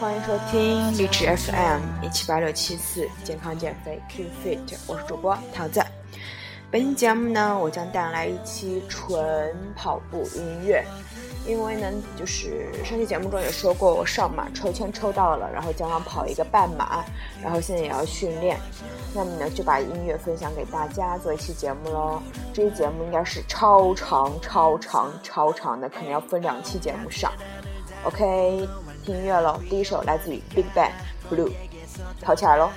欢迎收听荔枝 FM 一七八六七四健康减肥 Keep Fit，我是主播桃子。本期节目呢，我将带来一期纯跑步音乐，因为呢，就是上期节目中也说过，我上马抽签抽到了，然后将要跑一个半马，然后现在也要训练，那么呢，就把音乐分享给大家做一期节目喽。这期节目应该是超长、超长、超长的，可能要分两期节目上。OK，听音乐喽，第一首来自于 Big Bang Blue，跑起来喽！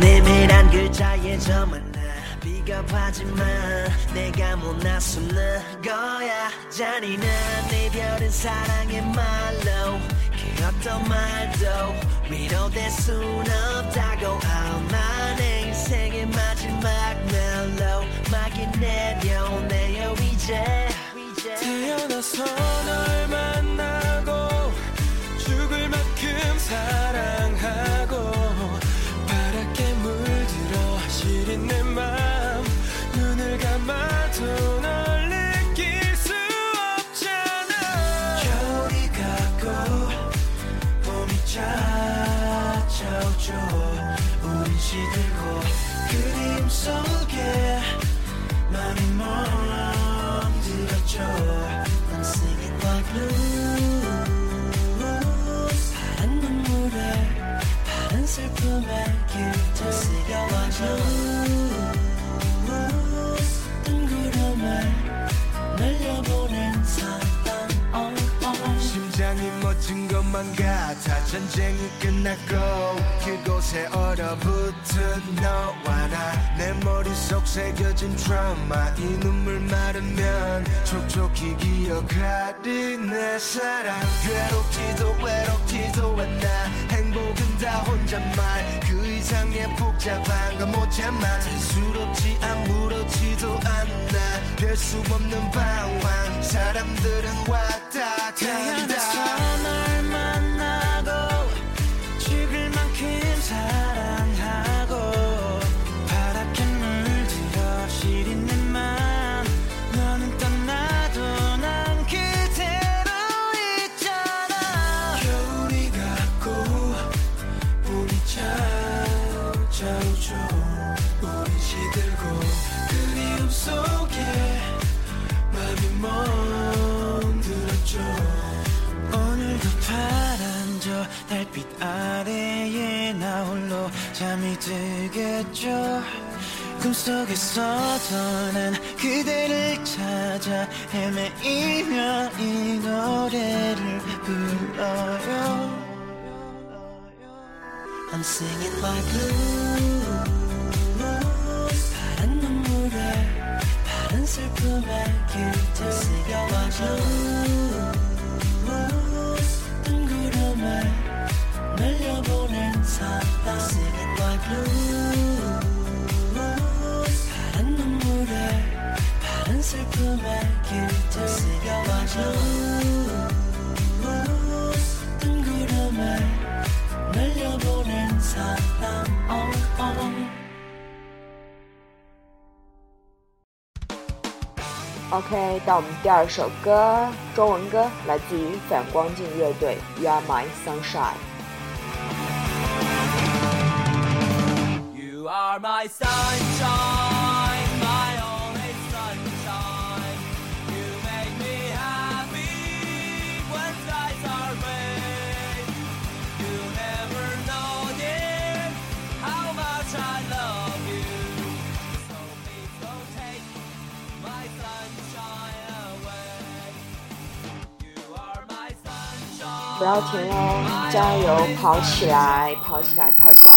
내밀한 글자 꿈속에 많은 것만 같아 전쟁이 끝났고 그곳에 얼어붙은 너와 나. 내 머릿속 새겨진 트라우마. 이 눈물 마르면 촉촉히 기억하리 내 사랑. 괴롭지도 외롭지도 않아 행복은 다 혼잣말. 그 이상의 복잡한 건 못 참아. 대수롭지 아무렇지도 않아. 별수 없는 방황. 사람들은 왔다 간다 저 달빛 아래에 나 홀로 잠이 들겠죠. 꿈속에서도 난 그대를 찾아 헤매이며 이 노래를 불러요. I'm singing like blues. 파란 눈물에 파란 슬픔에 길들 쓰여와줘 날려보낸 사랑 Singing like blues 파란 눈물에 파란 슬픔에 길들 쓰여와줘 뜬구름을 날려보낸 사랑 oh, oh. OK，到我们第二首歌，中文歌，来自于反光镜乐队《You Are My Sunshine》。 Are my sunshine, 不要停哦，加油，跑起来，跑起来，跑起来！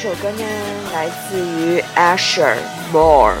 这首歌呢，来自于 Asher Moore。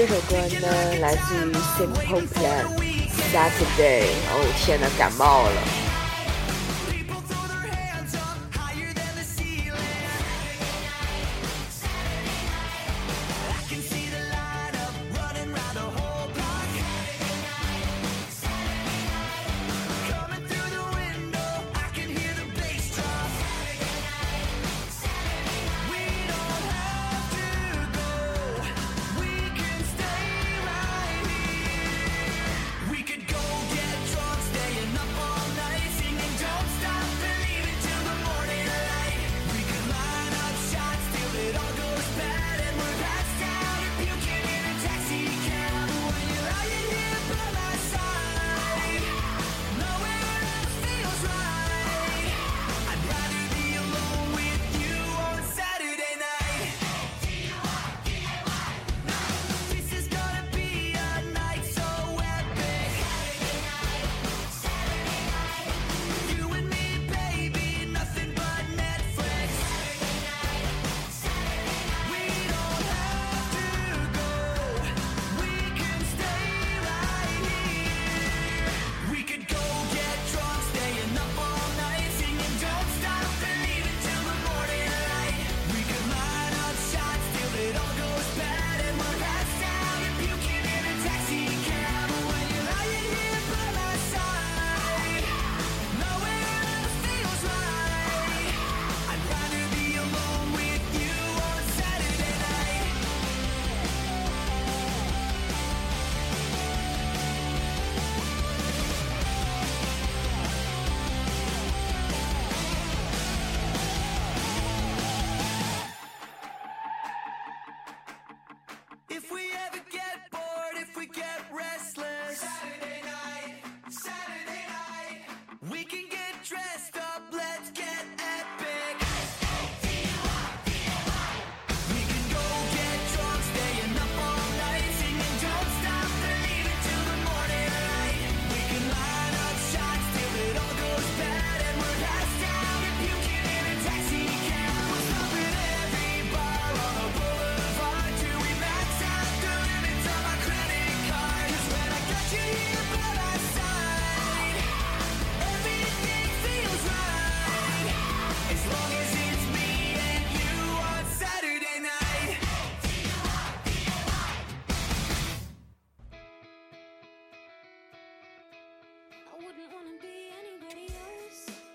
这首歌呢来自于 Simple Plan，Saturday。哦天哪，感冒了。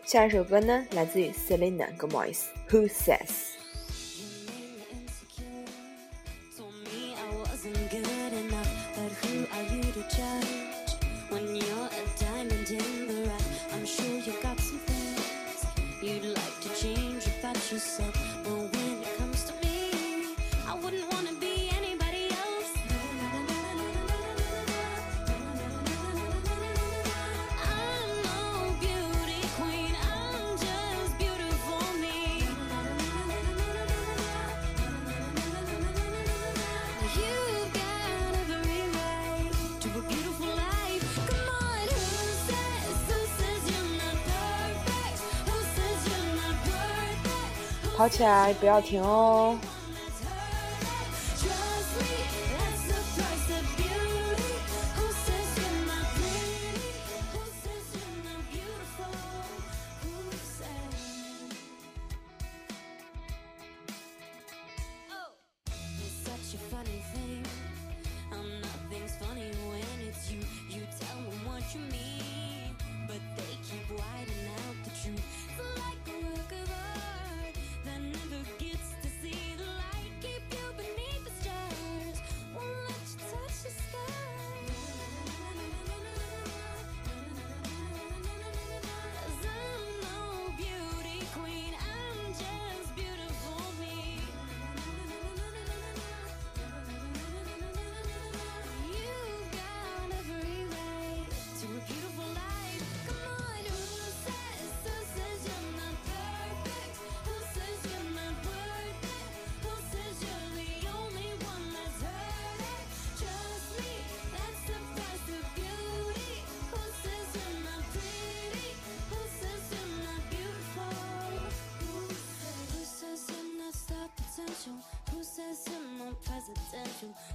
下一首歌呢，来自于 Selena Gomez，Who Says。起来不要停哦。you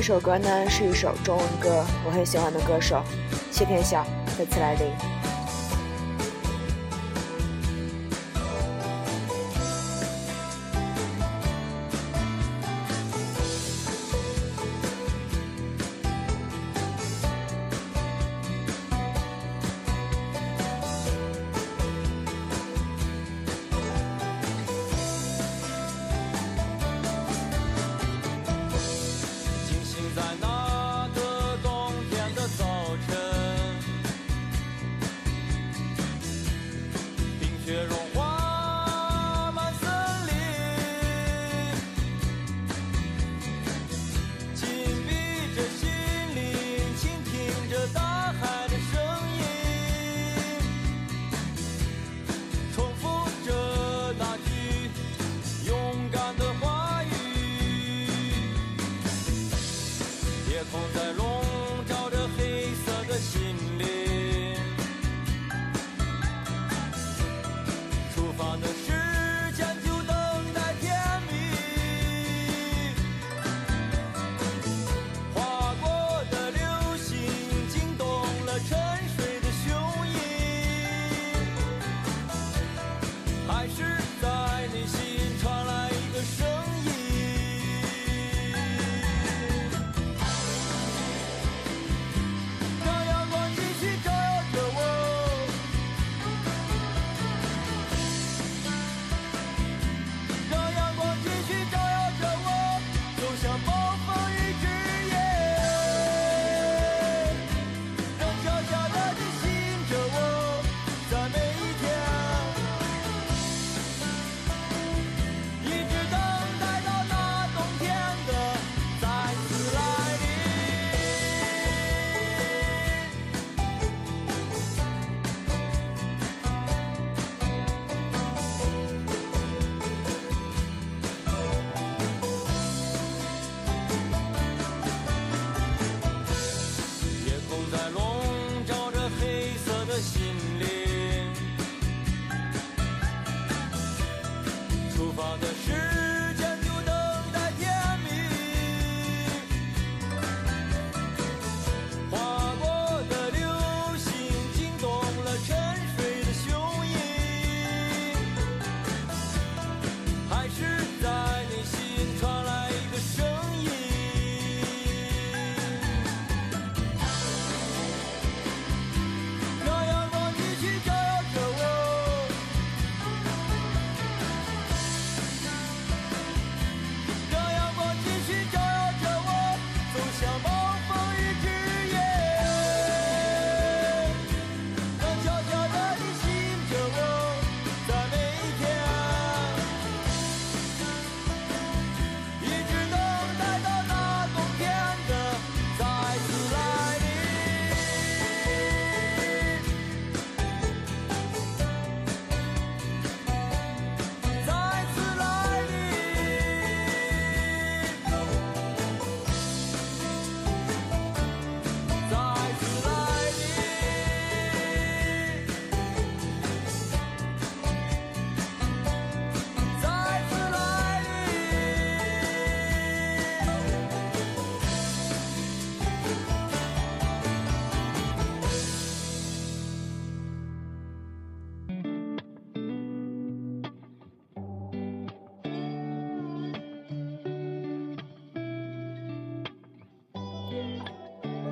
这首歌呢是一首中文歌我很喜欢的歌手谢天笑再次来临。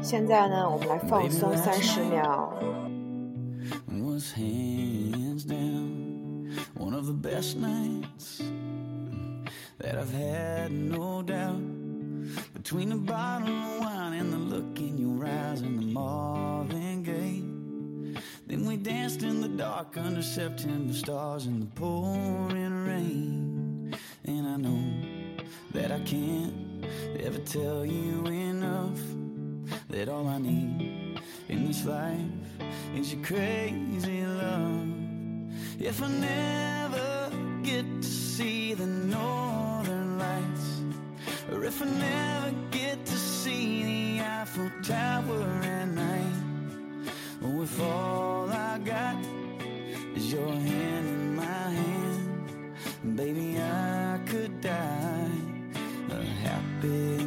现在呢，我们来放松三十秒。Between the bottle of wine and the look in your eyes and the Marvin Gaye. Then we danced in the dark under September stars and the pouring rain. And I know that I can't ever tell you enough that all I need in this life is your crazy love. If I never get to see the northern lights, or if I never get to see the Eiffel Tower at night, or if all I got is your hand in my hand, baby, I could die a happy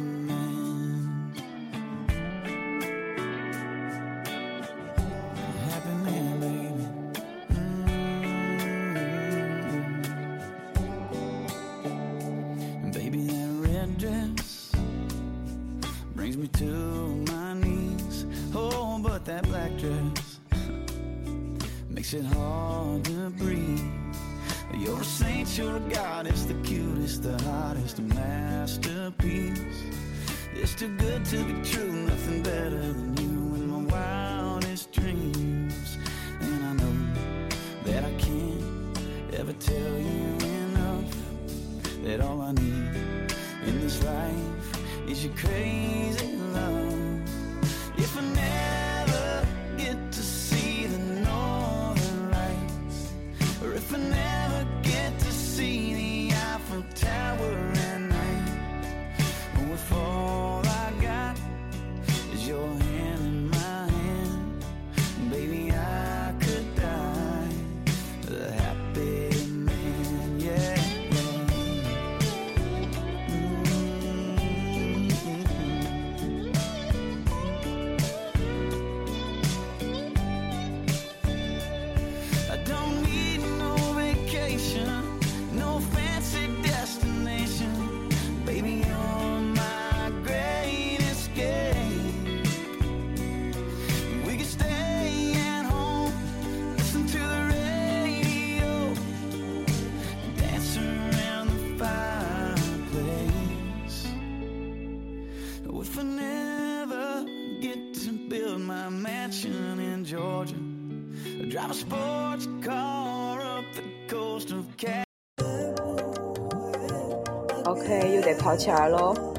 起来喽。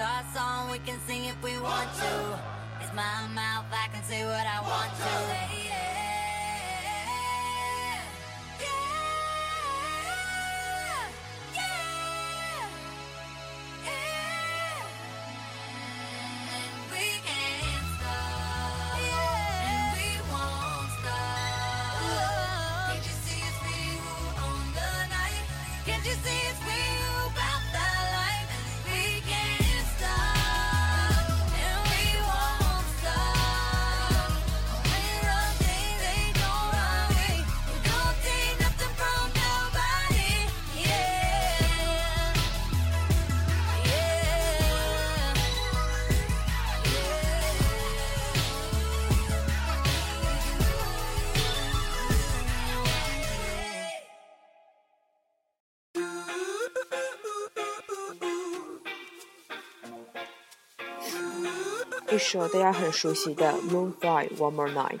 Our song, we can sing if we want to. It's my mouth, I can say what I want to. Say, yeah. 时候大家很熟悉的 moon fly one more night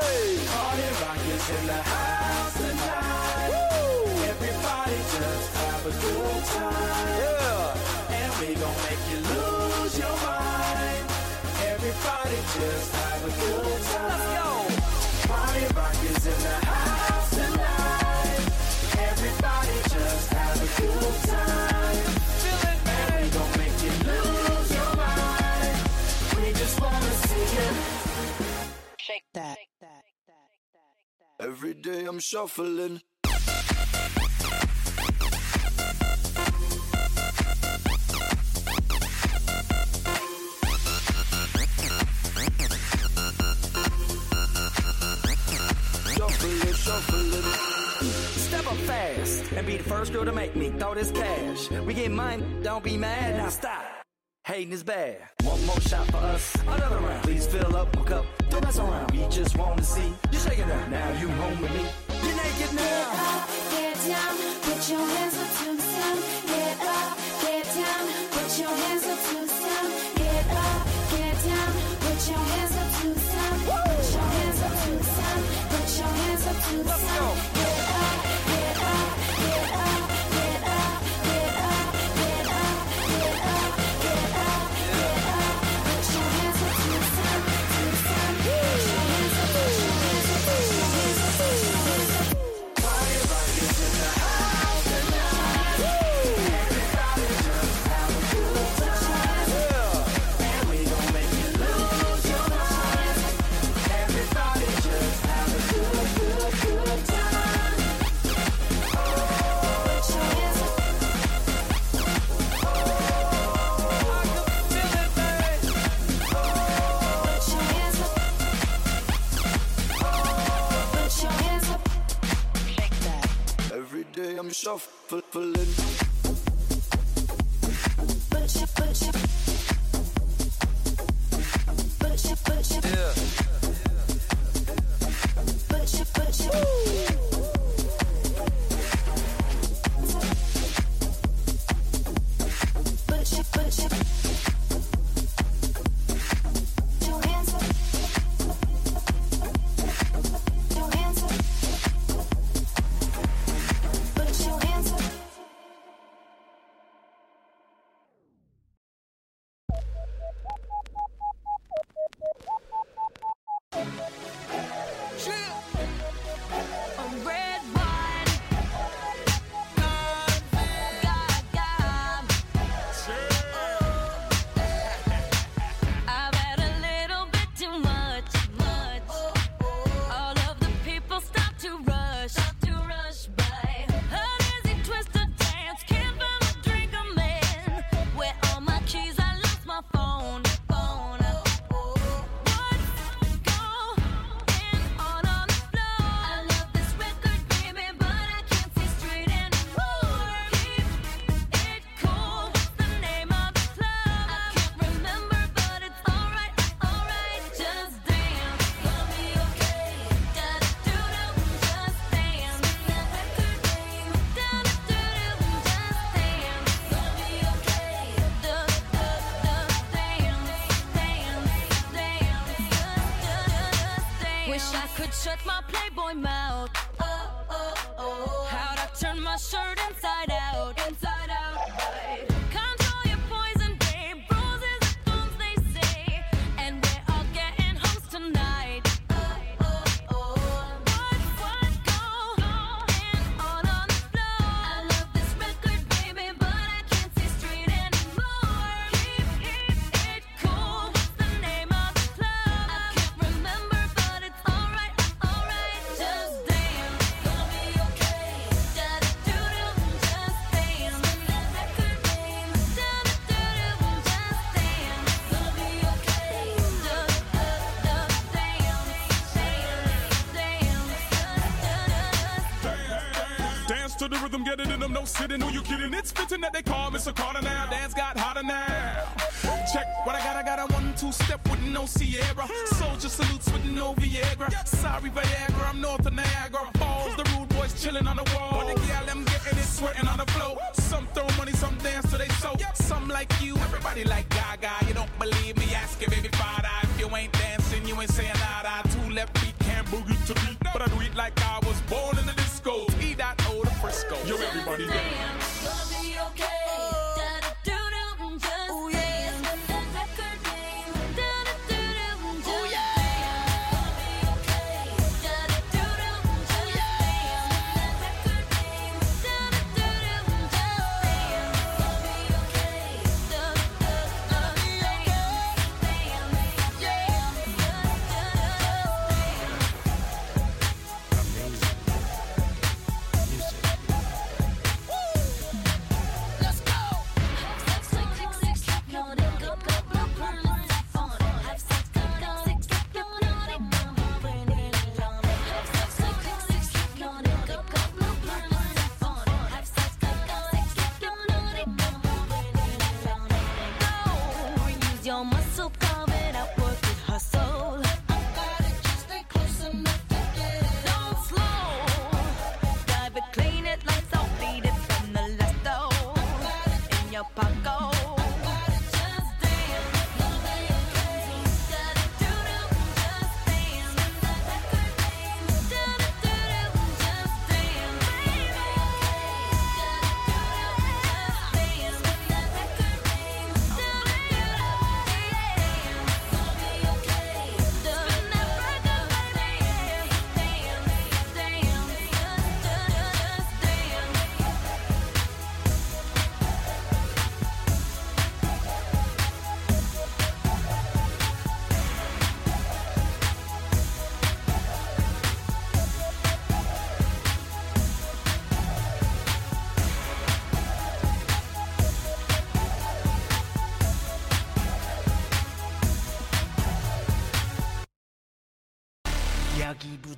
Party rockers in the house tonight. Everybody just have a good time. Yeah! And we gon' make you lose your mind. Everybody just have a good time. Let's go! Party rockers in the house. Every day I'm shuffling. and be the first girl to make me throw this cash. We get mine, don't be mad, now stop. Hating is bad. One more shot for us. Another round. Please fill up my cup. Don't mess around. We just want to see you shaking up. Now you home with me. You're naked now. Get up, get down. Put your hands up to the sun. Get up, get down. Put your hands up to the sun. Get up, get down. Put your hands up to the sun. Put your hands up to the sun. Put your hands up to the sound. City, know you kidding. It's fitting that they call Mr. Carter now. Dance got hotter now. Check what I got. I got a one two step with no Ciara. Soldier salutes with no Viagra. Sorry, Viagra. I'm north of Niagara Falls. The rude boys chilling on the wall. But the gal, them getting it, sweating on the floor. Some throw money, some dance to they soul. Some like you, everybody like Gaga. You don't believe me? Ask your baby father. If you ain't dancing, you ain't saying nada. Two left feet can't boogie to beat. But I do it like I was born in the disco. Let's go. Yo, everybody down.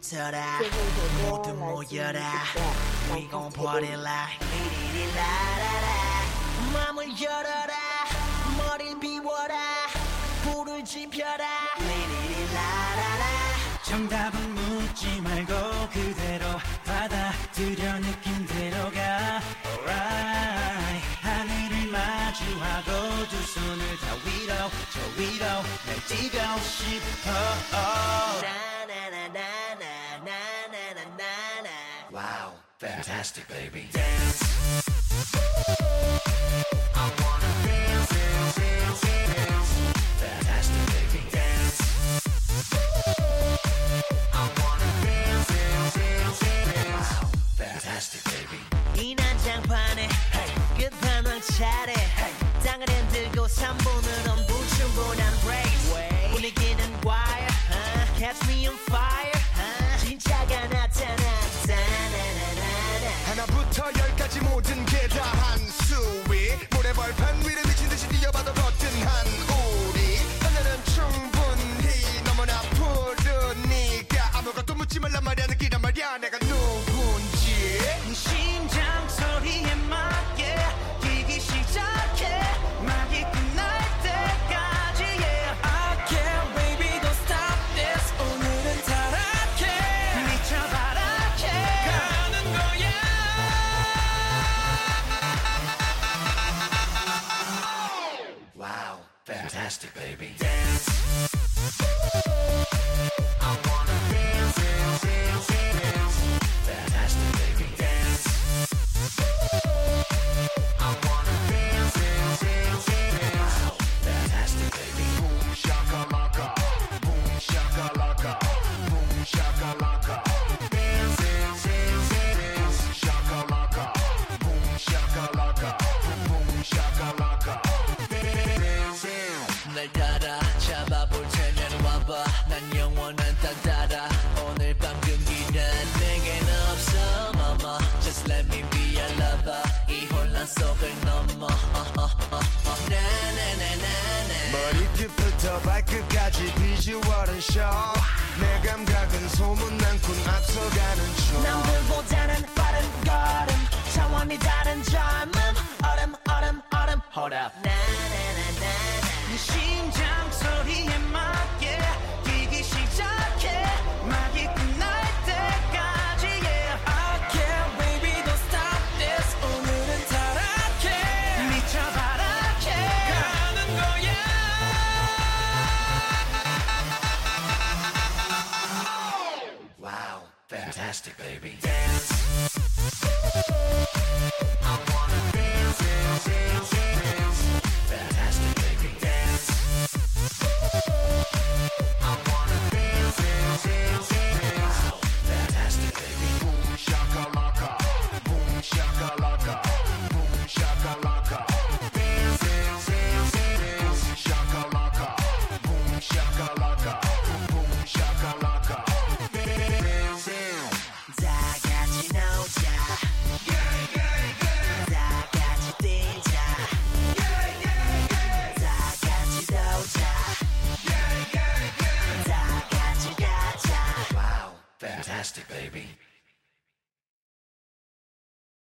붙어라. 모두 모여라. We gon' party like 마음을 열어라. 머리 비워라. 불을 지펴라. 정답은 묻지 말고 그대로 받아들여 느낌대로 가 Alright. 하늘을 마주하고 두 손을 다 위로 저 위로 날 뛰고 싶어. oh. fantastic baby dance I wanna dance dance dance dance Fantastic baby dance I wanna dance dance dance dance Fantastic baby 이 난장판에 끝판왕 차례 속을 넘어. 나나나나나 머리끝부터 발끝까지 비주얼은 쇼내 감각은 소문난 군 앞서가는 중 남들보다는 빠른 걸음. 차원이 다른 젊음. 얼음 얼음 얼음. Hold up. 네 심장 소리에 맞게 fantastic, baby. Fantastic,